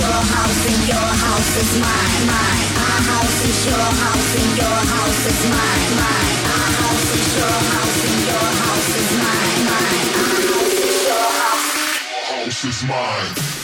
your house your house is mine, mine. Our house is your house and your house is mine, mine. Our house is your house and your house is mine, mine. Our house is your house. House is mine.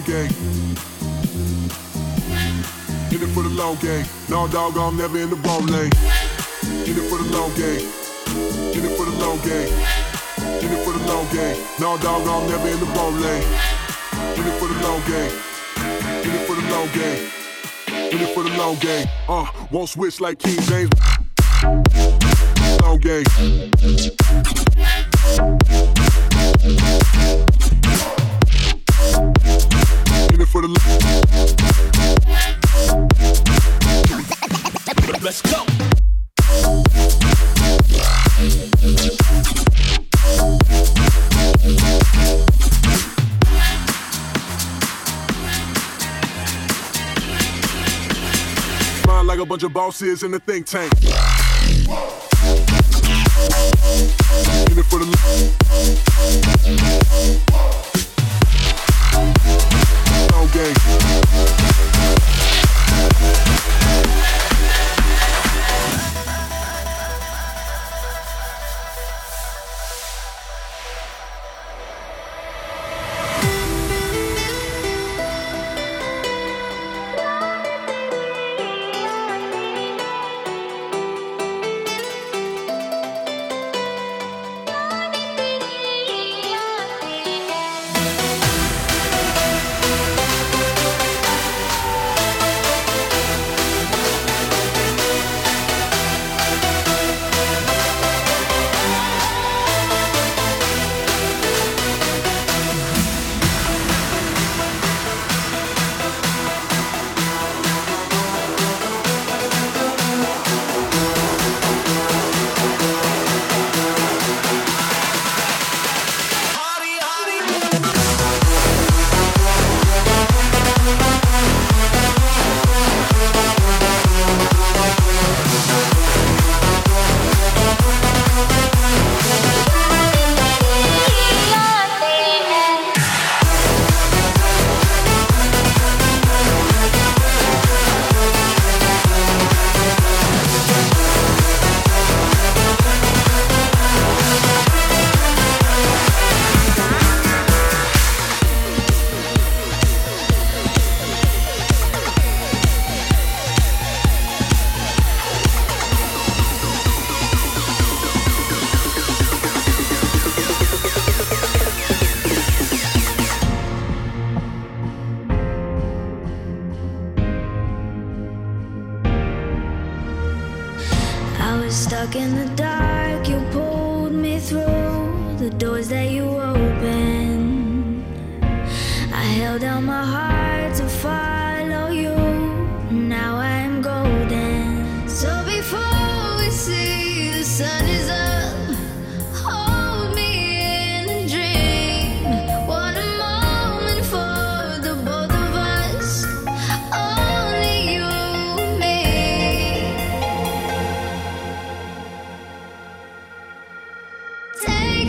Long game. In it for the long game. No dog, I'm never in the wrong lane. In it for the long game. In it for the long game. In it for the long game. No dog, I'm never in the wrong lane. In it for the long game. In it for the long game. In it for the long game. Uh, won't switch like King James. Long game. For the Let's go. mind like a bunch of bosses in the think tank. In it for the long I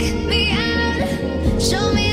Take me out, show me.